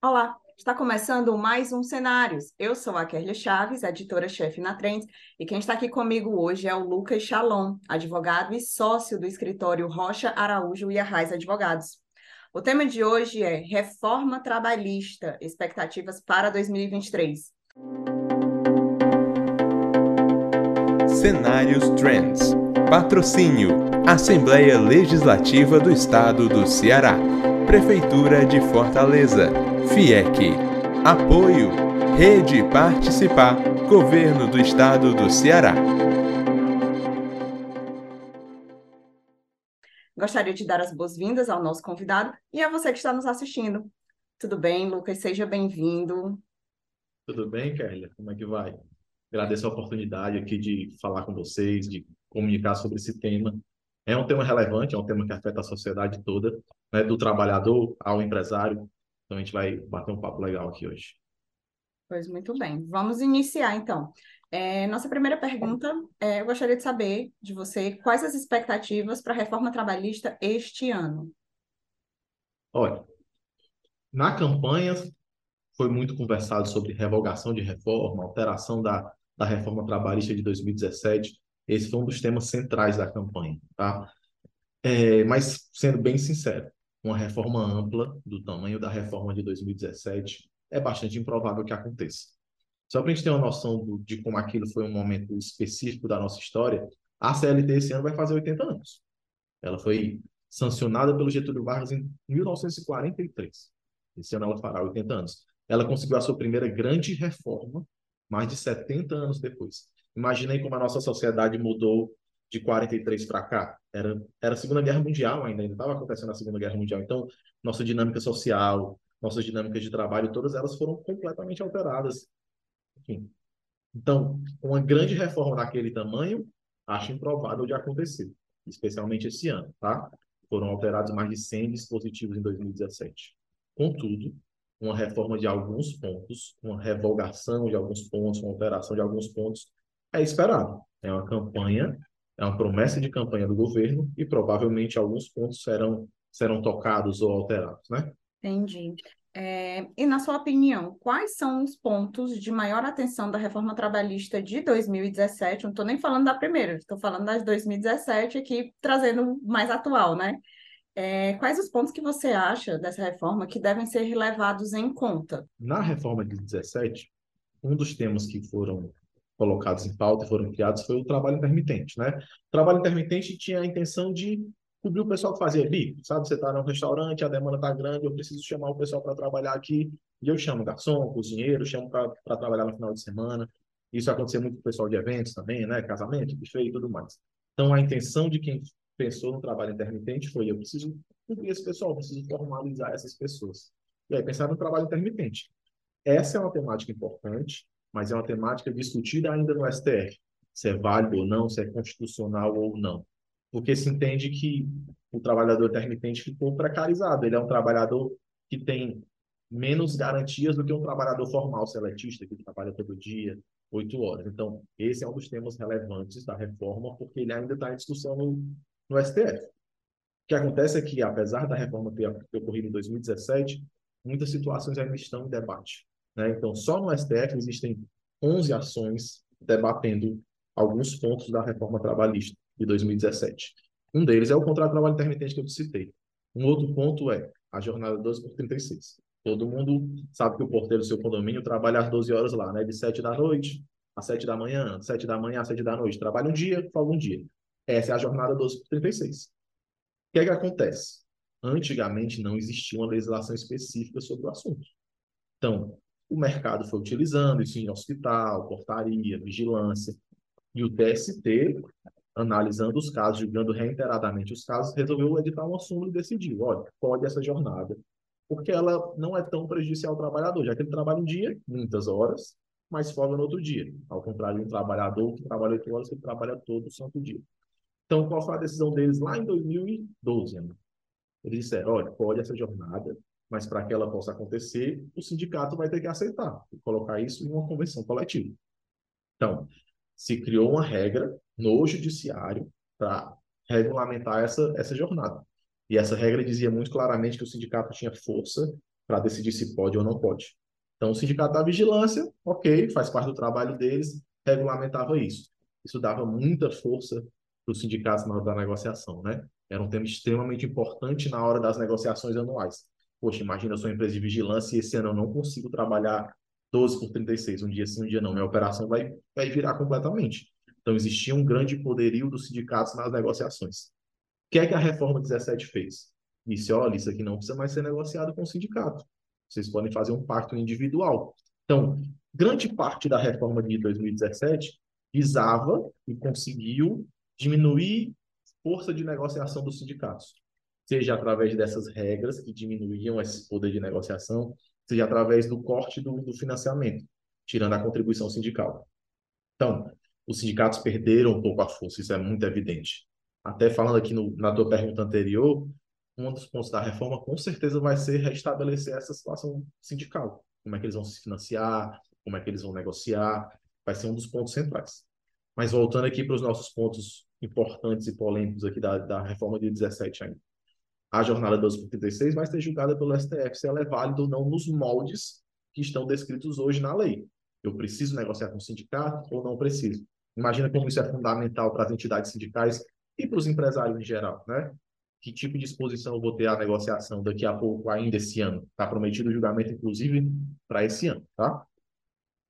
Olá, está começando mais um Cenários. Eu sou a Kerlia Chaves, editora-chefe na Trends, e quem está aqui comigo hoje é o Lucas Chalon, advogado e sócio do escritório Rocha Araújo e Arraes Advogados. O tema de hoje é Reforma Trabalhista, expectativas para 2023. Cenários Trends. Patrocínio: Assembleia Legislativa do Estado do Ceará. Prefeitura de Fortaleza. FIEC. Apoio. Rede Participar. Governo do Estado do Ceará. Gostaria de dar as boas-vindas ao nosso convidado e a você que está nos assistindo. Tudo bem, Lucas? Seja bem-vindo. Tudo bem, Kélia? Como é que vai? Agradeço a oportunidade aqui de falar com vocês, de comunicar sobre esse tema. É um tema relevante, é um tema que afeta a sociedade toda, né, do trabalhador ao empresário, então a gente vai bater um papo legal aqui hoje. Pois muito bem. Vamos iniciar então. É, nossa primeira pergunta, é, eu gostaria de saber de você quais as expectativas para a reforma trabalhista este ano. Olha, na campanha foi muito conversado sobre revogação de reforma, alteração da, da reforma trabalhista de 2017. Esse foi um dos temas centrais da campanha, tá? É, mas, sendo bem sincero, uma reforma ampla do tamanho da reforma de 2017 é bastante improvável que aconteça. Só para a gente ter uma noção do, de como aquilo foi um momento específico da nossa história, a CLT esse ano vai fazer 80 anos. Ela foi sancionada pelo Getúlio Vargas em 1943. Esse ano ela fará 80 anos. Ela conseguiu a sua primeira grande reforma mais de 70 anos depois. Imaginei como a nossa sociedade mudou de 43 para cá. Era, era a Segunda Guerra Mundial ainda, ainda estava acontecendo a Segunda Guerra Mundial. Então, nossa dinâmica social, nossas dinâmicas de trabalho, todas elas foram completamente alteradas. Enfim. Então, uma grande reforma daquele tamanho, acho improvável de acontecer, especialmente esse ano, tá? Foram alterados mais de 100 dispositivos em 2017. Contudo, uma reforma de alguns pontos, uma revogação de alguns pontos, uma alteração de alguns pontos, é esperado. É uma campanha é uma promessa de campanha do governo e provavelmente alguns pontos serão, serão tocados ou alterados, né? Entendi. É, e na sua opinião, quais são os pontos de maior atenção da reforma trabalhista de 2017? Não estou nem falando da primeira, estou falando das 2017 aqui, trazendo mais atual, né? É, quais os pontos que você acha dessa reforma que devem ser levados em conta? Na reforma de 17, um dos temas que foram colocados em pauta e foram criados foi o trabalho intermitente, né? O trabalho intermitente tinha a intenção de cobrir o pessoal que fazia bico, sabe? Você está num restaurante, a demanda está grande, eu preciso chamar o pessoal para trabalhar aqui, e eu chamo garçom, cozinheiro, chamo para trabalhar no final de semana. Isso acontecia muito com o pessoal de eventos também, né? Casamento, buffet e tudo mais. Então, a intenção de quem pensou no trabalho intermitente foi: eu preciso cobrir esse pessoal, preciso formalizar essas pessoas. E aí, pensar no trabalho intermitente. Essa é uma temática importante, mas é uma temática discutida ainda no STF, se é válido ou não, se é constitucional ou não. Porque se entende que o trabalhador intermitente ficou precarizado, ele é um trabalhador que tem menos garantias do que um trabalhador formal seletista, que trabalha todo dia, oito horas. Então, esse é um dos temas relevantes da reforma, porque ele ainda está em discussão no, no STF. O que acontece é que, apesar da reforma ter ocorrido em 2017, muitas situações ainda estão em debate. Né? Então, só no STF existem 11 ações debatendo alguns pontos da reforma trabalhista de 2017. Um deles é o contrato de trabalho intermitente que eu te citei. Um outro ponto é a jornada 12 por 36. Todo mundo sabe que o porteiro do seu condomínio trabalha às 12 horas lá, né? De 7 da noite às 7 da manhã, 7 da manhã às 7 da noite. Trabalha um dia, folga um dia. Essa é a jornada 12 por 36. O que é que acontece? Antigamente não existia uma legislação específica sobre o assunto. Então, o mercado foi utilizando isso em hospital, portaria, vigilância. E o TST, analisando os casos, julgando reiteradamente os casos, resolveu editar uma súmula e decidiu, olha, pode essa jornada, porque ela não é tão prejudicial ao trabalhador, já que ele trabalha um dia, muitas horas, mas folga no outro dia. Ao contrário de um trabalhador que trabalha oito horas, ele trabalha todo o santo dia. Então, qual foi a decisão deles lá em 2012? Né? Eles disseram, olha, pode essa jornada, mas para que ela possa acontecer, o sindicato vai ter que aceitar e colocar isso em uma convenção coletiva. Então, se criou uma regra no judiciário para regulamentar essa, essa jornada. E essa regra dizia muito claramente que o sindicato tinha força para decidir se pode ou não pode. Então, o sindicato da vigilância, ok, faz parte do trabalho deles, regulamentava isso. Isso dava muita força para os sindicatos na hora da negociação, né? Era um tema extremamente importante na hora das negociações anuais. Poxa, imagina, eu sou empresa de vigilância e esse ano eu não consigo trabalhar 12 por 36, um dia sim, um dia não. Minha operação vai, vai virar completamente. Então, existia um grande poderio dos sindicatos nas negociações. O que é que a reforma 17 fez? Disse, olha, isso aqui não precisa mais ser negociado com o sindicato. Vocês podem fazer um pacto individual. Então, grande parte da reforma de 2017 visava e conseguiu diminuir força de negociação dos sindicatos, seja através dessas regras que diminuíam esse poder de negociação, seja através do corte do, do financiamento, tirando a contribuição sindical. Então, os sindicatos perderam um pouco a força, isso é muito evidente. Até falando aqui no, na tua pergunta anterior, um dos pontos da reforma com certeza vai ser restabelecer essa situação sindical. Como é que eles vão se financiar, como é que eles vão negociar, vai ser um dos pontos centrais. Mas voltando aqui para os nossos pontos importantes e polêmicos aqui da, da reforma de 17 ainda. A jornada 12 por 36 vai ser julgada pelo STF se ela é válida ou não nos moldes que estão descritos hoje na lei. Eu preciso negociar com o sindicato ou não preciso? Imagina como isso é fundamental para as entidades sindicais e para os empresários em geral, né? que tipo de exposição eu vou ter à negociação daqui a pouco, ainda esse ano. Está prometido o julgamento, inclusive, para esse ano, tá?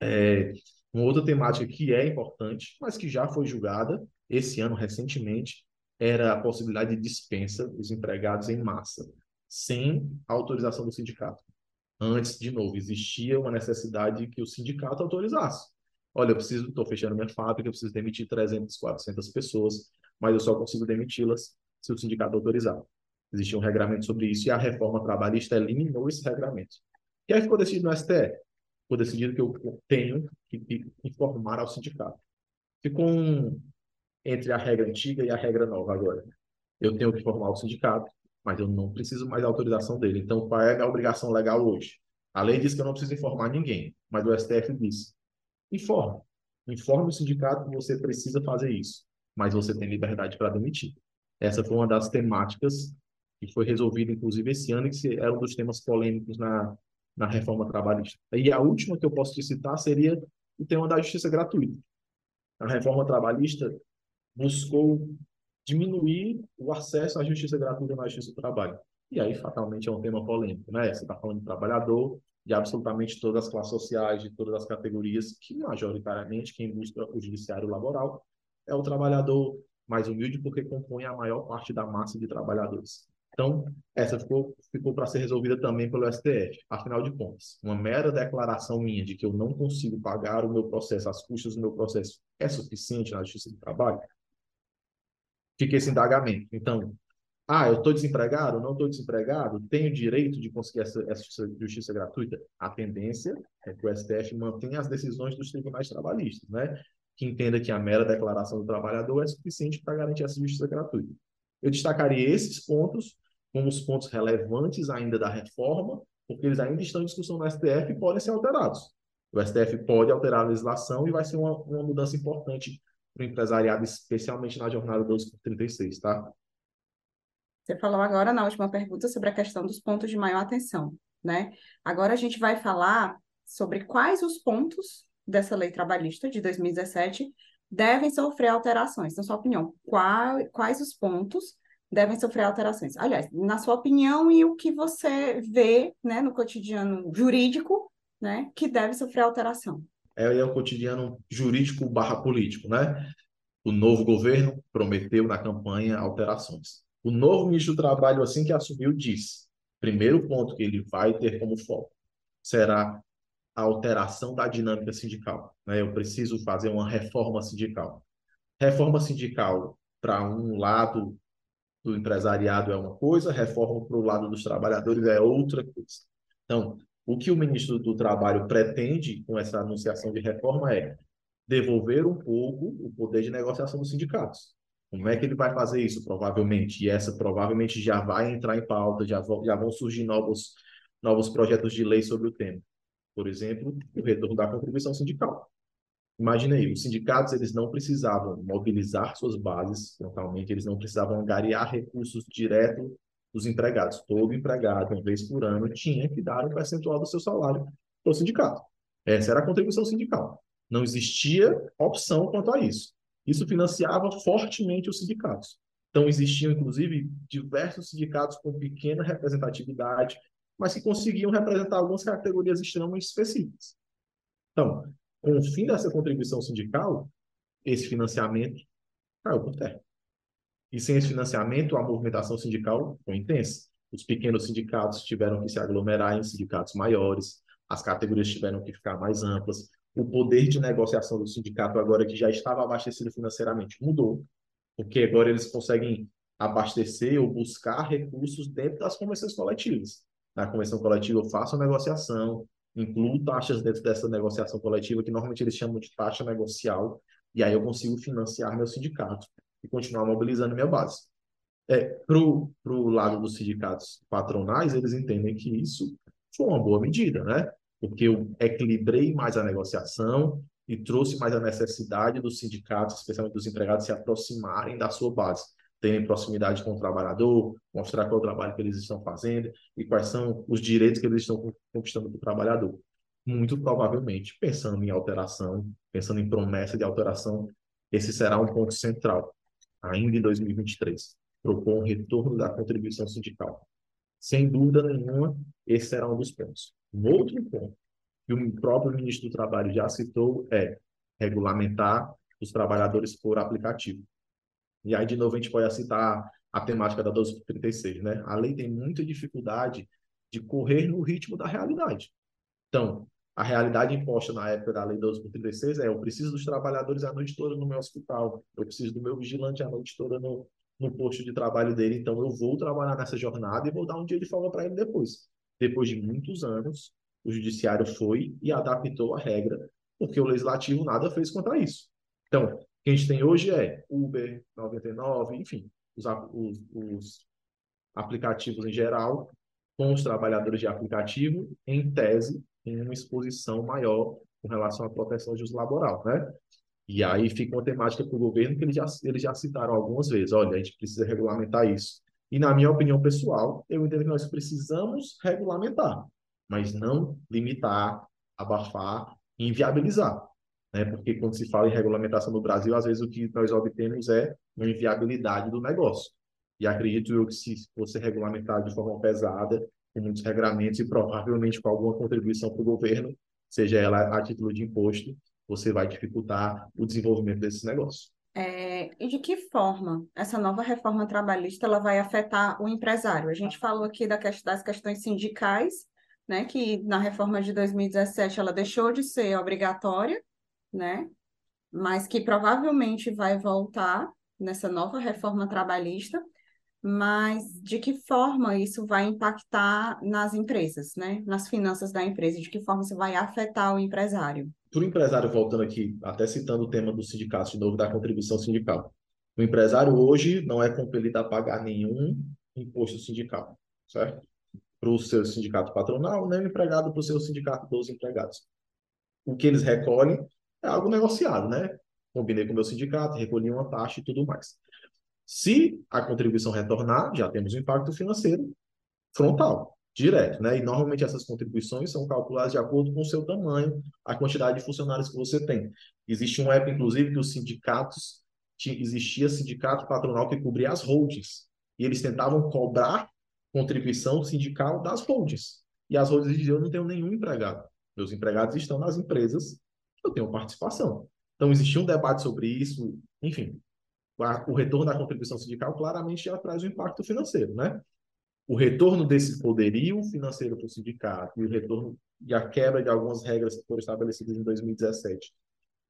É, uma outra temática que é importante, mas que já foi julgada esse ano, recentemente, era a possibilidade de dispensa dos empregados em massa, sem autorização do sindicato. Antes, de novo, existia uma necessidade que o sindicato autorizasse. Olha, eu preciso, estou fechando minha fábrica, eu preciso demitir 300, 400 pessoas, mas eu só consigo demiti-las se o sindicato autorizar. Existia um regramento sobre isso e a reforma trabalhista eliminou esse regramento. E aí ficou decidido no STF. Ficou decidido que eu tenho que informar ao sindicato. Ficou um, entre a regra antiga e a regra nova agora. Eu tenho que informar o sindicato, mas eu não preciso mais da autorização dele. Então, qual é a obrigação legal hoje? A lei diz que eu não preciso informar ninguém, mas o STF diz: informe. Informe o sindicato que você precisa fazer isso, mas você tem liberdade para demitir. Essa foi uma das temáticas que foi resolvida, inclusive, esse ano, e que era um dos temas polêmicos na, na reforma trabalhista. E a última que eu posso te citar seria o tema da justiça gratuita. A reforma trabalhista buscou diminuir o acesso à justiça gratuita na justiça do trabalho. E aí, fatalmente, é um tema polêmico, né? Você está falando de trabalhador, de absolutamente todas as classes sociais, de todas as categorias, que majoritariamente quem busca o judiciário laboral é o trabalhador mais humilde porque compõe a maior parte da massa de trabalhadores. Então, essa ficou, ficou para ser resolvida também pelo STF. Afinal de contas, uma mera declaração minha de que eu não consigo pagar o meu processo, as custas do meu processo, é suficiente na Justiça do Trabalho? Fica esse indagamento. Então, ah, eu estou desempregado? Não estou desempregado? Tenho direito de conseguir essa, essa justiça, gratuita? A tendência é que o STF mantenha as decisões dos tribunais trabalhistas, né? que entenda que a mera declaração do trabalhador é suficiente para garantir essa justiça gratuita. Eu destacaria esses pontos como os pontos relevantes ainda da reforma, porque eles ainda estão em discussão no STF e podem ser alterados. O STF pode alterar a legislação e vai ser uma, uma mudança importante para o empresariado, especialmente na jornada 236, tá? Você falou agora na última pergunta sobre a questão dos pontos de maior atenção, né? Agora a gente vai falar sobre quais os pontos dessa lei trabalhista de 2017 devem sofrer alterações. Na sua opinião, qual, quais os pontos devem sofrer alterações? Aliás, na sua opinião e o que você vê né, no cotidiano jurídico né, que deve sofrer alteração? É, é o cotidiano jurídico barra político, né? O novo governo prometeu na campanha alterações. O novo ministro do Trabalho, assim que assumiu, disse: primeiro ponto que ele vai ter como foco será a alteração da dinâmica sindical. Né? Eu preciso fazer uma reforma sindical. Reforma sindical para um lado do empresariado é uma coisa, reforma para o lado dos trabalhadores é outra coisa. Então, o que o ministro do Trabalho pretende com essa anunciação de reforma é devolver um pouco o poder de negociação dos sindicatos. Como é que ele vai fazer isso? Provavelmente, e essa provavelmente já vai entrar em pauta, já já vão surgir novos, novos projetos de lei sobre o tema por exemplo, o retorno da contribuição sindical. Imagine aí, os sindicatos eles não precisavam mobilizar suas bases frontalmente, eles não precisavam angariar recursos direto dos empregados. Todo empregado, uma vez por ano, tinha que dar um percentual do seu salário para o sindicato. Essa era a contribuição sindical. Não existia opção quanto a isso. Isso financiava fortemente os sindicatos. Então, existiam, inclusive, diversos sindicatos com pequena representatividade, mas que conseguiam representar algumas categorias extremamente específicas. Então, com o fim dessa contribuição sindical, esse financiamento caiu por terra. E sem esse financiamento, a movimentação sindical foi intensa. Os pequenos sindicatos tiveram que se aglomerar em sindicatos maiores, as categorias tiveram que ficar mais amplas. O poder de negociação do sindicato, agora que já estava abastecido financeiramente, mudou, porque agora eles conseguem abastecer ou buscar recursos dentro das convenções coletivas. Na convenção coletiva, eu faço a negociação, incluo taxas dentro dessa negociação coletiva, que normalmente eles chamam de taxa negocial, e aí eu consigo financiar meu sindicato e continuar mobilizando minha base. É, Para o lado dos sindicatos patronais, eles entendem que isso foi uma boa medida, né? Porque eu equilibrei mais a negociação e trouxe mais a necessidade dos sindicatos, especialmente dos empregados, se aproximarem da sua base, terem proximidade com o trabalhador, mostrar qual é o trabalho que eles estão fazendo e quais são os direitos que eles estão conquistando do trabalhador. Muito provavelmente, pensando em alteração, pensando em promessa de alteração, esse será um ponto central ainda em 2023, propor um retorno da contribuição sindical. Sem dúvida nenhuma, esse será um dos pontos. Um outro ponto que o próprio ministro do Trabalho já citou é regulamentar os trabalhadores por aplicativo. E aí, de novo, a gente pode citar a temática da 1236, né? A lei tem muita dificuldade de correr no ritmo da realidade. Então, a realidade imposta na época da Lei 12.36 é eu preciso dos trabalhadores a noite toda no meu hospital, eu preciso do meu vigilante a noite toda no, no posto de trabalho dele, então eu vou trabalhar nessa jornada e vou dar um dia de folga para ele depois. Depois de muitos anos, o judiciário foi e adaptou a regra, porque o legislativo nada fez contra isso. Então, o que a gente tem hoje é Uber, 99, enfim, os, os, os aplicativos em geral, com os trabalhadores de aplicativo, em tese, uma exposição maior com relação à proteção justa laboral, né? E aí fica uma temática para o governo que eles já, eles já citaram algumas vezes, olha, a gente precisa regulamentar isso. E na minha opinião pessoal, eu entendo que nós precisamos regulamentar, mas não limitar, abafar inviabilizar. Né? Porque quando se fala em regulamentação no Brasil, às vezes o que nós obtemos é uma inviabilidade do negócio. E acredito eu que se fosse regulamentar de forma pesada, muitos regramentos e provavelmente com alguma contribuição para o governo, seja ela a título de imposto, você vai dificultar o desenvolvimento desses negócios. É, e de que forma essa nova reforma trabalhista ela vai afetar o empresário? A gente falou aqui da, das questões sindicais, né, que na reforma de 2017 ela deixou de ser obrigatória, né, mas que provavelmente vai voltar nessa nova reforma trabalhista mas de que forma isso vai impactar nas empresas, né? Nas finanças da empresa, de que forma isso vai afetar o empresário? Para o empresário, voltando aqui, até citando o tema do sindicato de novo, da contribuição sindical. O empresário hoje não é compelido a pagar nenhum imposto sindical, certo? Para o seu sindicato patronal, nem o empregado para o seu sindicato dos empregados. O que eles recolhem é algo negociado, né? Combinei com o meu sindicato, recolhi uma taxa e tudo mais. Se a contribuição retornar, já temos um impacto financeiro frontal, direto, né? E normalmente essas contribuições são calculadas de acordo com o seu tamanho, a quantidade de funcionários que você tem. Existe um app, inclusive, que os sindicatos, existia sindicato patronal que cobria as holdings, e eles tentavam cobrar contribuição sindical das holdings. E as holdings diziam, eu não tenho nenhum empregado. Meus empregados estão nas empresas, eu tenho participação. Então, existia um debate sobre isso, enfim, o retorno da contribuição sindical claramente já traz um impacto financeiro, né? O retorno desse poderio financeiro para o sindicato e o retorno e a quebra de algumas regras que foram estabelecidas em 2017,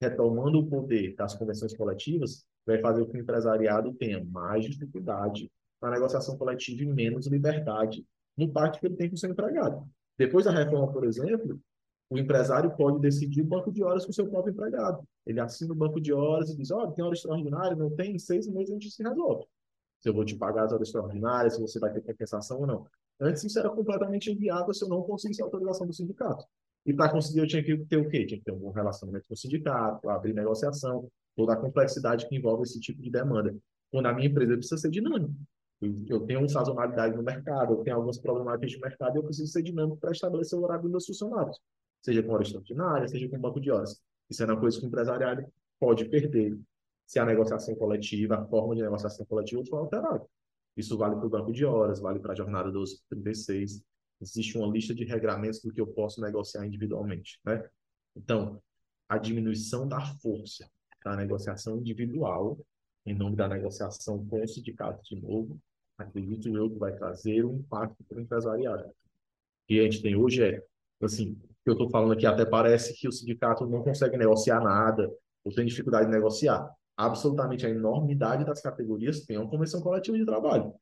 retomando o poder das convenções coletivas, vai fazer com que o empresariado tenha mais dificuldade na negociação coletiva e menos liberdade no pacto que ele tem com o seu empregado. Depois da reforma, por exemplo, o empresário pode decidir o banco de horas com o seu próprio empregado. Ele assina o banco de horas e diz: olha, tem hora extraordinária, não tem, em seis meses a gente se resolve. Se eu vou te pagar as horas extraordinárias, se você vai ter compensação ou não. Antes isso era completamente inviável se eu não conseguisse a autorização do sindicato. E para conseguir eu tinha que ter o quê? Tinha que ter um bom relacionamento com o sindicato, abrir negociação, toda a complexidade que envolve esse tipo de demanda. Quando a minha empresa precisa ser dinâmica. Eu tenho sazonalidade no mercado, eu tenho algumas problemáticas de mercado e eu preciso ser dinâmico para estabelecer o horário dos meus funcionários, seja com hora extraordinária, seja com banco de horas. Isso é uma coisa que o empresariado pode perder se a negociação coletiva, a forma de negociação coletiva for alterada. Isso vale para o banco de horas, vale para a jornada 1236. Existe uma lista de regramentos do que eu posso negociar individualmente, né? Então, a diminuição da força da negociação individual em nome da negociação com o sindicato de novo, acredito eu que vai trazer um impacto para o empresariado. O que a gente tem hoje é, assim, que eu estou falando aqui até parece que o sindicato não consegue negociar nada, ou tem dificuldade de negociar. Absolutamente a enormidade das categorias tem uma convenção coletiva de trabalho.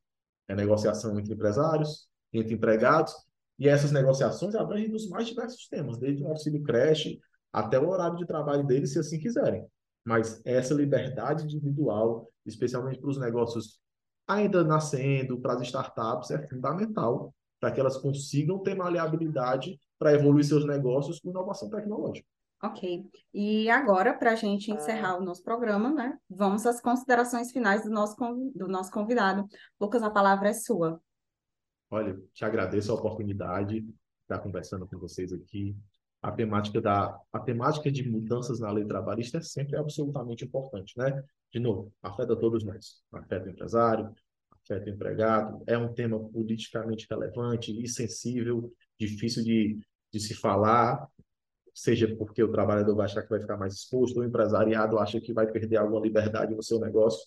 É negociação entre empresários, entre empregados, e essas negociações abrangem os mais diversos temas, desde o auxílio creche até o horário de trabalho deles, se assim quiserem. Mas essa liberdade individual, especialmente para os negócios ainda nascendo, para as startups, é fundamental para que elas consigam ter maleabilidade para evoluir seus negócios com inovação tecnológica. Ok. E agora, para a gente encerrar o nosso programa, né, vamos às considerações finais do nosso, do nosso convidado. Lucas, a palavra é sua. Olha, te agradeço a oportunidade de estar conversando com vocês aqui a temática da a temática de mudanças na lei trabalhista é sempre absolutamente importante, né? De novo, afeta todos nós, afeta o empresário, afeta o empregado, é um tema politicamente relevante e sensível, difícil de, de se falar, seja porque o trabalhador vai achar que vai ficar mais exposto, o empresariado acha que vai perder alguma liberdade no seu negócio,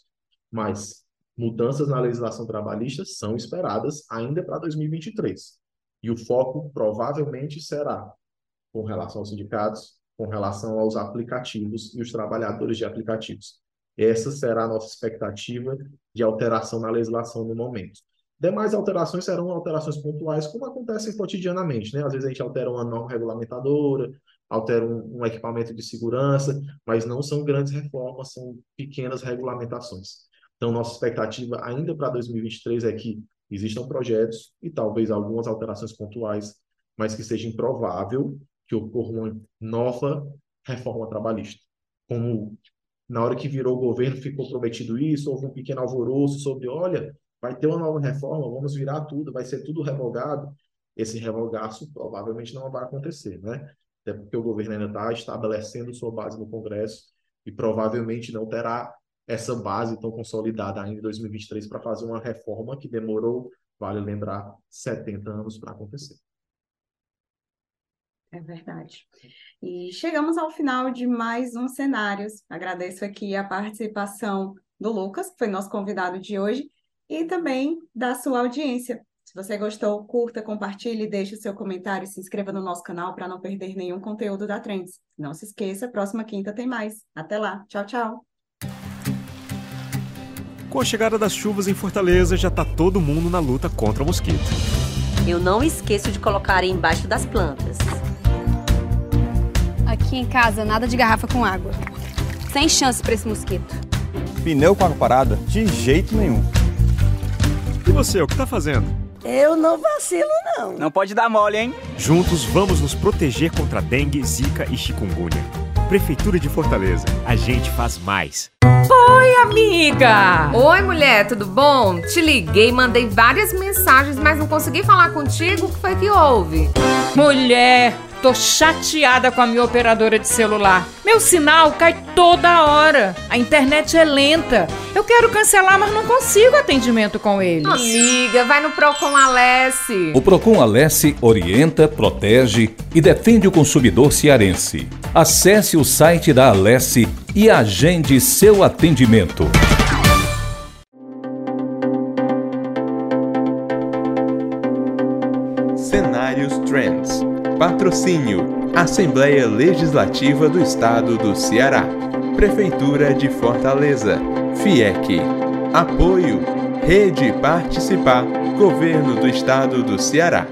mas mudanças na legislação trabalhista são esperadas ainda para 2023. E o foco provavelmente será com relação aos sindicatos, com relação aos aplicativos e os trabalhadores de aplicativos. Essa será a nossa expectativa de alteração na legislação no momento. Demais alterações serão alterações pontuais, como acontecem cotidianamente. Né? Às vezes a gente altera uma norma regulamentadora, altera um, um equipamento de segurança, mas não são grandes reformas, são pequenas regulamentações. Então, nossa expectativa ainda para 2023 é que existam projetos e talvez algumas alterações pontuais, mas que seja improvável que ocorra uma nova reforma trabalhista. Como na hora que virou o governo ficou prometido isso, houve um pequeno alvoroço sobre, olha, vai ter uma nova reforma, vamos virar tudo, vai ser tudo revogado. Esse revogaço provavelmente não vai acontecer, né? Até porque o governo ainda está estabelecendo sua base no Congresso e provavelmente não terá essa base tão consolidada ainda em 2023 para fazer uma reforma que demorou, vale lembrar, 70 anos para acontecer. É verdade. E chegamos ao final de mais um Cenários. Agradeço aqui a participação do Lucas, que foi nosso convidado de hoje, e também da sua audiência. Se você gostou, curta, compartilhe, deixe o seu comentário e se inscreva no nosso canal para não perder nenhum conteúdo da Trends. Não se esqueça, próxima quinta tem mais. Até lá. Tchau, tchau. Com a chegada das chuvas em Fortaleza, já está todo mundo na luta contra o mosquito. Eu não esqueço de colocar embaixo das plantas. Aqui em casa, nada de garrafa com água. Sem chance para esse mosquito. Pneu com água parada? De jeito nenhum. E você, o que tá fazendo? Eu não vacilo, não. Não pode dar mole, hein? Juntos vamos nos proteger contra dengue, zika e chikungunya. Prefeitura de Fortaleza. A gente faz mais. Oi, amiga! Oi, mulher, tudo bom? Te liguei, mandei várias mensagens, mas não consegui falar contigo. O que foi que houve? Mulher, Tô chateada com a minha operadora de celular. Meu sinal cai toda hora. A internet é lenta. Eu quero cancelar, mas não consigo atendimento com eles. Amiga, vai no Procon Alesse. O Procon Alesse orienta, protege e defende o consumidor cearense. Acesse o site da Alesse e agende seu atendimento. Cenários Trends Patrocínio: Assembleia Legislativa do Estado do Ceará. Prefeitura de Fortaleza. FIEC. Apoio: Rede Participar. Governo do Estado do Ceará.